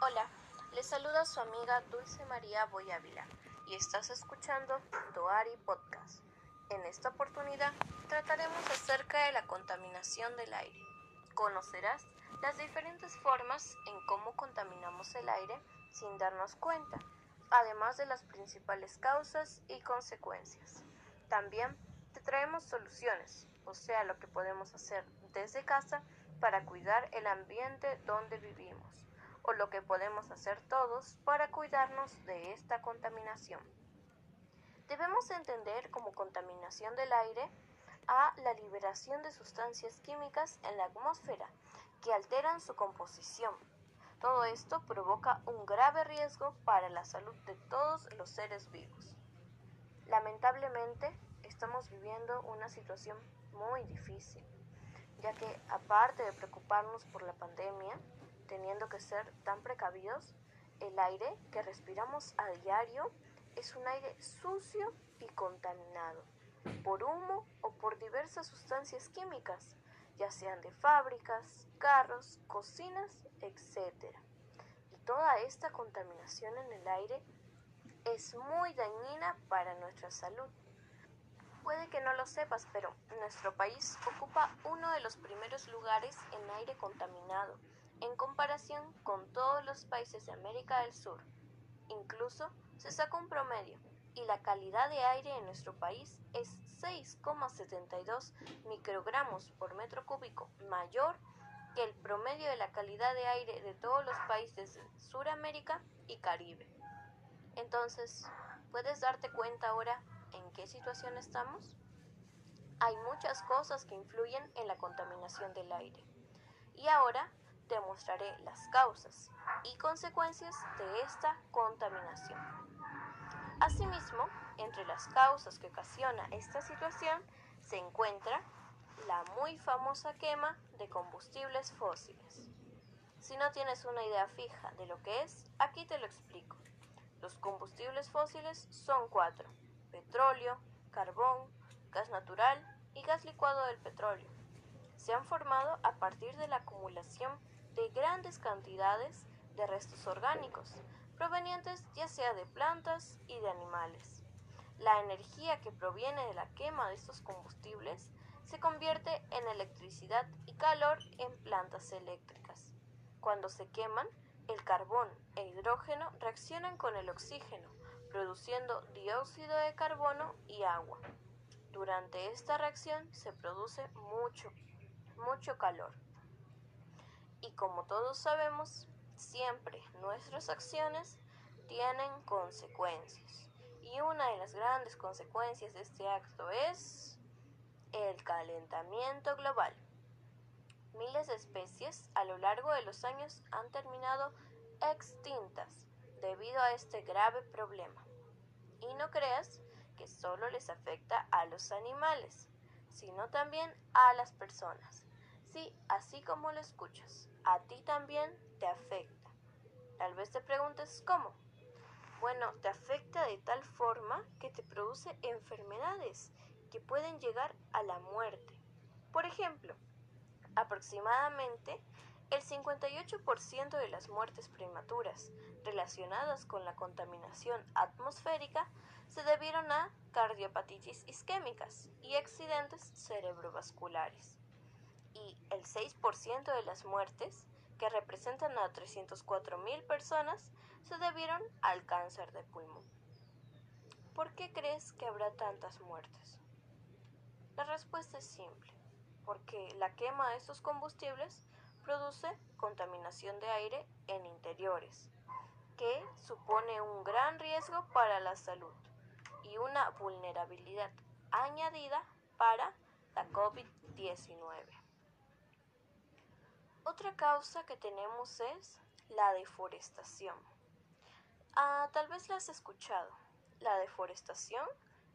Hola, les saluda su amiga Dulce María Boyávila y estás escuchando Doari Podcast. En esta oportunidad trataremos acerca de la contaminación del aire. Conocerás las diferentes formas en cómo contaminamos el aire sin darnos cuenta, además de las principales causas y consecuencias. También te traemos soluciones, o sea, lo que podemos hacer desde casa para cuidar el ambiente donde vivimos o lo que podemos hacer todos para cuidarnos de esta contaminación. Debemos entender como contaminación del aire a la liberación de sustancias químicas en la atmósfera que alteran su composición. Todo esto provoca un grave riesgo para la salud de todos los seres vivos. Lamentablemente, estamos viviendo una situación muy difícil, ya que aparte de preocuparnos por la pandemia, teniendo que ser tan precavidos, el aire que respiramos a diario es un aire sucio y contaminado por humo o por diversas sustancias químicas, ya sean de fábricas, carros, cocinas, etc. Y toda esta contaminación en el aire es muy dañina para nuestra salud. Puede que no lo sepas, pero nuestro país ocupa uno de los primeros lugares en aire contaminado en comparación con todos los países de América del Sur. Incluso se saca un promedio y la calidad de aire en nuestro país es 6,72 microgramos por metro cúbico mayor que el promedio de la calidad de aire de todos los países de Suramérica y Caribe. Entonces, ¿puedes darte cuenta ahora en qué situación estamos? Hay muchas cosas que influyen en la contaminación del aire. Y ahora te mostraré las causas y consecuencias de esta contaminación. Asimismo, entre las causas que ocasiona esta situación se encuentra la muy famosa quema de combustibles fósiles. Si no tienes una idea fija de lo que es, aquí te lo explico. Los combustibles fósiles son cuatro. Petróleo, carbón, gas natural y gas licuado del petróleo. Se han formado a partir de la acumulación de grandes cantidades de restos orgánicos, provenientes ya sea de plantas y de animales. La energía que proviene de la quema de estos combustibles se convierte en electricidad y calor en plantas eléctricas. Cuando se queman, el carbón e hidrógeno reaccionan con el oxígeno, produciendo dióxido de carbono y agua. Durante esta reacción se produce mucho, mucho calor. Y como todos sabemos, siempre nuestras acciones tienen consecuencias. Y una de las grandes consecuencias de este acto es el calentamiento global. Miles de especies a lo largo de los años han terminado extintas debido a este grave problema. Y no creas que solo les afecta a los animales, sino también a las personas. Sí, así como lo escuchas, a ti también te afecta. Tal vez te preguntes cómo. Bueno, te afecta de tal forma que te produce enfermedades que pueden llegar a la muerte. Por ejemplo, aproximadamente el 58% de las muertes prematuras relacionadas con la contaminación atmosférica se debieron a cardiopatitis isquémicas y accidentes cerebrovasculares y el 6% de las muertes, que representan a 304.000 personas, se debieron al cáncer de pulmón. ¿Por qué crees que habrá tantas muertes? La respuesta es simple, porque la quema de estos combustibles produce contaminación de aire en interiores, que supone un gran riesgo para la salud y una vulnerabilidad añadida para la COVID-19. Otra causa que tenemos es la deforestación. Ah, tal vez la has escuchado. La deforestación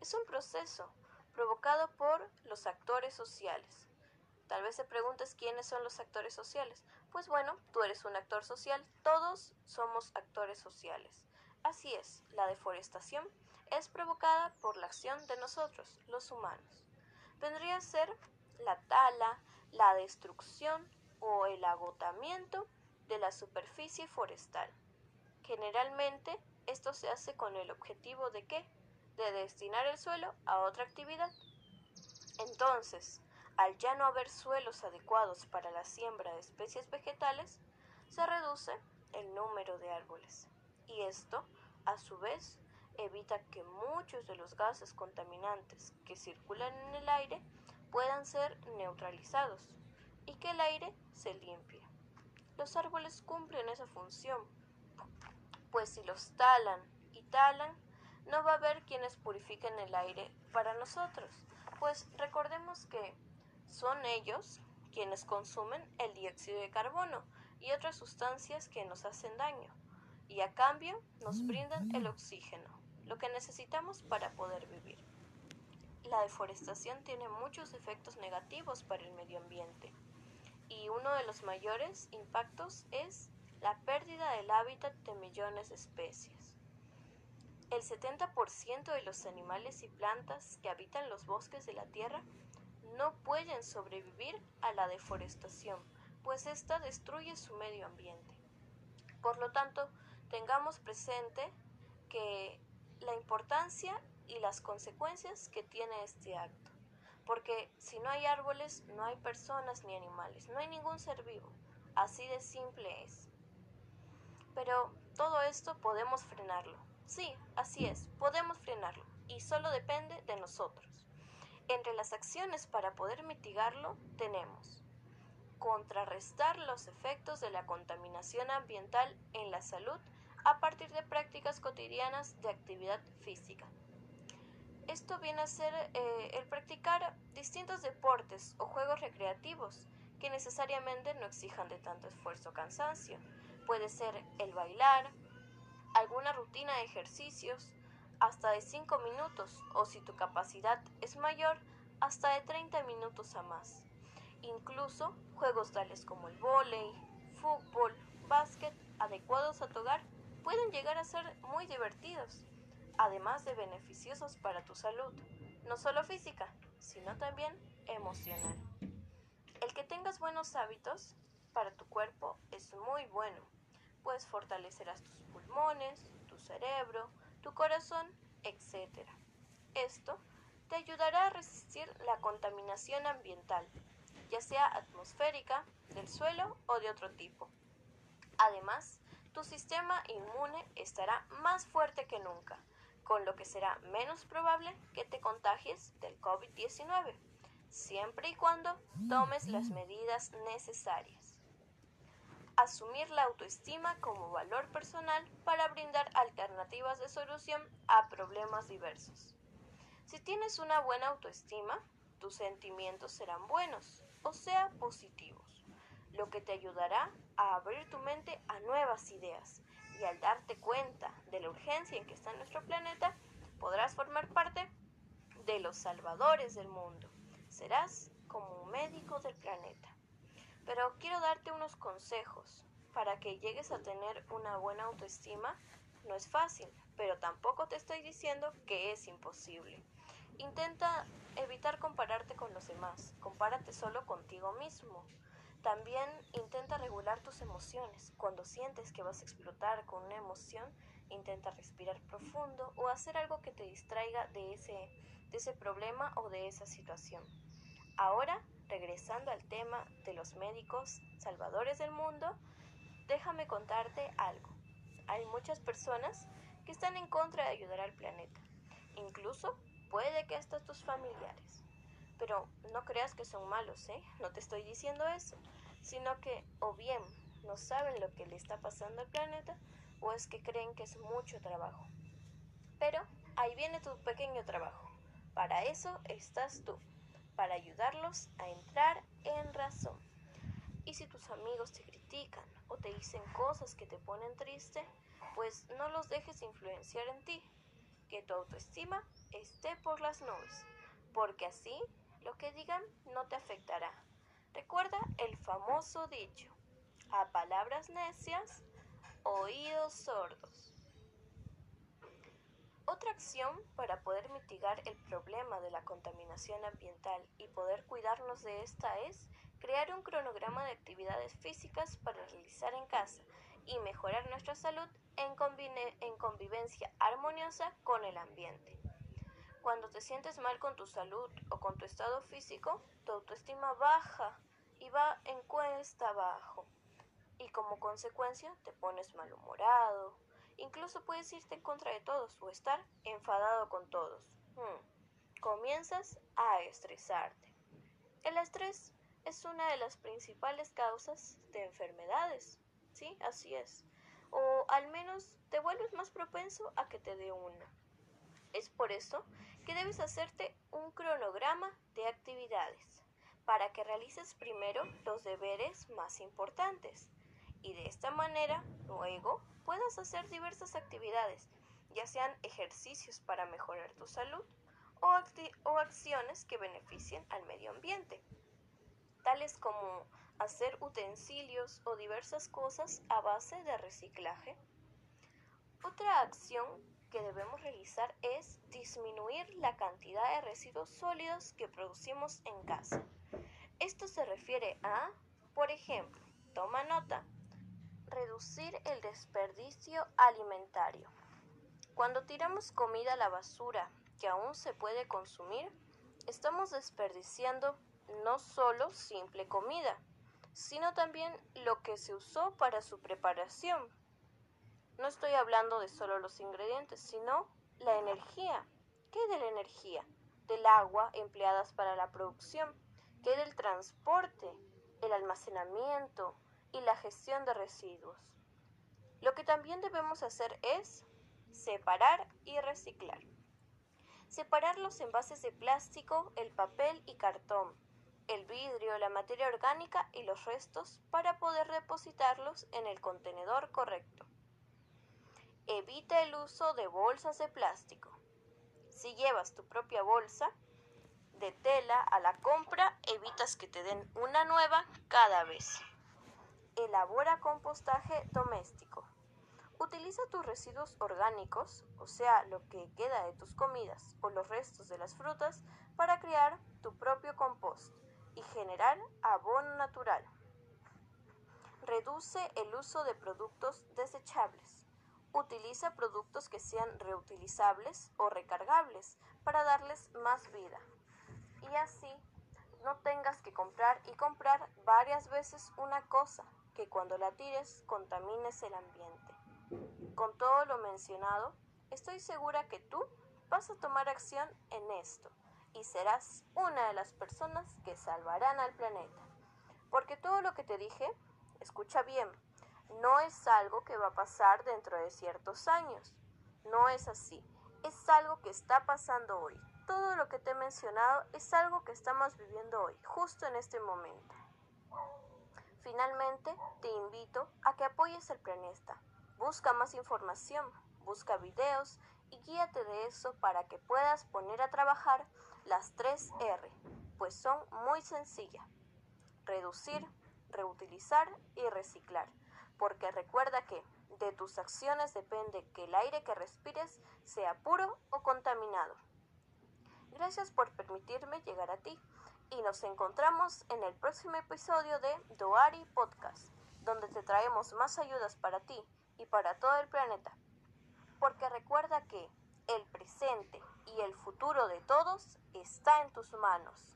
es un proceso provocado por los actores sociales. Tal vez te preguntes quiénes son los actores sociales. Pues bueno, tú eres un actor social, todos somos actores sociales. Así es, la deforestación es provocada por la acción de nosotros, los humanos. Vendría a ser la tala, la destrucción o el agotamiento de la superficie forestal. Generalmente, esto se hace con el objetivo de qué? De destinar el suelo a otra actividad. Entonces, al ya no haber suelos adecuados para la siembra de especies vegetales, se reduce el número de árboles. Y esto, a su vez, evita que muchos de los gases contaminantes que circulan en el aire puedan ser neutralizados y que el aire se limpie. Los árboles cumplen esa función, pues si los talan y talan, no va a haber quienes purifiquen el aire para nosotros, pues recordemos que son ellos quienes consumen el dióxido de carbono y otras sustancias que nos hacen daño, y a cambio nos brindan el oxígeno, lo que necesitamos para poder vivir. La deforestación tiene muchos efectos negativos para el medio ambiente, y uno de los mayores impactos es la pérdida del hábitat de millones de especies. El 70% de los animales y plantas que habitan los bosques de la Tierra no pueden sobrevivir a la deforestación, pues ésta destruye su medio ambiente. Por lo tanto, tengamos presente que la importancia y las consecuencias que tiene este acto. Porque si no hay árboles, no hay personas ni animales, no hay ningún ser vivo. Así de simple es. Pero todo esto podemos frenarlo. Sí, así es, podemos frenarlo. Y solo depende de nosotros. Entre las acciones para poder mitigarlo tenemos contrarrestar los efectos de la contaminación ambiental en la salud a partir de prácticas cotidianas de actividad física. Esto viene a ser eh, el practicar distintos deportes o juegos recreativos que necesariamente no exijan de tanto esfuerzo o cansancio. Puede ser el bailar, alguna rutina de ejercicios, hasta de 5 minutos o si tu capacidad es mayor, hasta de 30 minutos a más. Incluso juegos tales como el vóley, fútbol, básquet, adecuados a tu hogar, pueden llegar a ser muy divertidos, además de beneficiosos para tu salud, no solo física, sino también emocional. El que tengas buenos hábitos para tu cuerpo es muy bueno, pues fortalecerás tus pulmones, tu cerebro, tu corazón, etc. Esto te ayudará a resistir la contaminación ambiental, ya sea atmosférica, del suelo o de otro tipo. Además, tu sistema inmune estará más fuerte que nunca, con lo que será menos probable que te contagies del COVID-19, siempre y cuando tomes las medidas necesarias asumir la autoestima como valor personal para brindar alternativas de solución a problemas diversos. Si tienes una buena autoestima, tus sentimientos serán buenos, o sea, positivos, lo que te ayudará a abrir tu mente a nuevas ideas y al darte cuenta de la urgencia en que está nuestro planeta, podrás formar parte de los salvadores del mundo. Serás como un médico del planeta. Pero quiero darte unos consejos para que llegues a tener una buena autoestima. No es fácil, pero tampoco te estoy diciendo que es imposible. Intenta evitar compararte con los demás, compárate solo contigo mismo. También intenta regular tus emociones. Cuando sientes que vas a explotar con una emoción, intenta respirar profundo o hacer algo que te distraiga de ese, de ese problema o de esa situación. Ahora regresando al tema de los médicos salvadores del mundo, déjame contarte algo. Hay muchas personas que están en contra de ayudar al planeta. Incluso puede que hasta tus familiares. Pero no creas que son malos, ¿eh? No te estoy diciendo eso, sino que o bien no saben lo que le está pasando al planeta o es que creen que es mucho trabajo. Pero ahí viene tu pequeño trabajo. Para eso estás tú para ayudarlos a entrar en razón. Y si tus amigos te critican o te dicen cosas que te ponen triste, pues no los dejes influenciar en ti. Que tu autoestima esté por las nubes, porque así lo que digan no te afectará. Recuerda el famoso dicho, a palabras necias, oídos sordos. Otra acción para poder mitigar el problema de la contaminación ambiental y poder cuidarnos de esta es crear un cronograma de actividades físicas para realizar en casa y mejorar nuestra salud en, en convivencia armoniosa con el ambiente. Cuando te sientes mal con tu salud o con tu estado físico, tu autoestima baja y va en cuesta abajo. Y como consecuencia te pones malhumorado. Incluso puedes irte en contra de todos o estar enfadado con todos. Hmm. Comienzas a estresarte. El estrés es una de las principales causas de enfermedades. Sí, así es. O al menos te vuelves más propenso a que te dé una. Es por eso que debes hacerte un cronograma de actividades para que realices primero los deberes más importantes y de esta manera luego puedas hacer diversas actividades, ya sean ejercicios para mejorar tu salud o, acciones que beneficien al medio ambiente, tales como hacer utensilios o diversas cosas a base de reciclaje. Otra acción que debemos realizar es disminuir la cantidad de residuos sólidos que producimos en casa. Esto se refiere a, por ejemplo, toma nota, reducir el desperdicio alimentario. Cuando tiramos comida a la basura que aún se puede consumir, estamos desperdiciando no solo simple comida, sino también lo que se usó para su preparación, no estoy hablando de solo los ingredientes, sino la energía. ¿Qué de la energía? Del agua empleadas para la producción. ¿Qué del transporte, el almacenamiento y la gestión de residuos? Lo que también debemos hacer es separar y reciclar. Separar los envases de plástico, el papel y cartón, el vidrio, la materia orgánica y los restos para poder depositarlos en el contenedor correcto. Evita el uso de bolsas de plástico. Si llevas tu propia bolsa de tela a la compra, evitas que te den una nueva cada vez. Elabora compostaje doméstico. Utiliza tus residuos orgánicos, o sea, lo que queda de tus comidas o los restos de las frutas, para crear tu propio compost y generar abono natural. Reduce el uso de productos desechables. Utiliza productos que sean reutilizables o recargables para darles más vida. Y así no tengas que comprar y comprar varias veces una cosa que cuando la tires contamines el ambiente. Con todo lo mencionado, estoy segura que tú vas a tomar acción en esto y serás una de las personas que salvarán al planeta. Porque todo lo que te dije, escucha bien, no es algo que va a pasar dentro de ciertos años. No es así. Es algo que está pasando hoy. Todo lo que te he mencionado es algo que estamos viviendo hoy, justo en este momento. Finalmente, te invito a que apoyes el planeta. Busca más información, busca videos y guíate de eso para que puedas poner a trabajar las tres R, pues son muy sencillas. Reducir, reutilizar y reciclar porque recuerda que de tus acciones depende que el aire que respires sea puro o contaminado. Gracias por permitirme llegar a ti y nos encontramos en el próximo episodio de Doari Podcast, donde te traemos más ayudas para ti y para todo el planeta. Porque recuerda que el presente y el futuro de todos está en tus manos.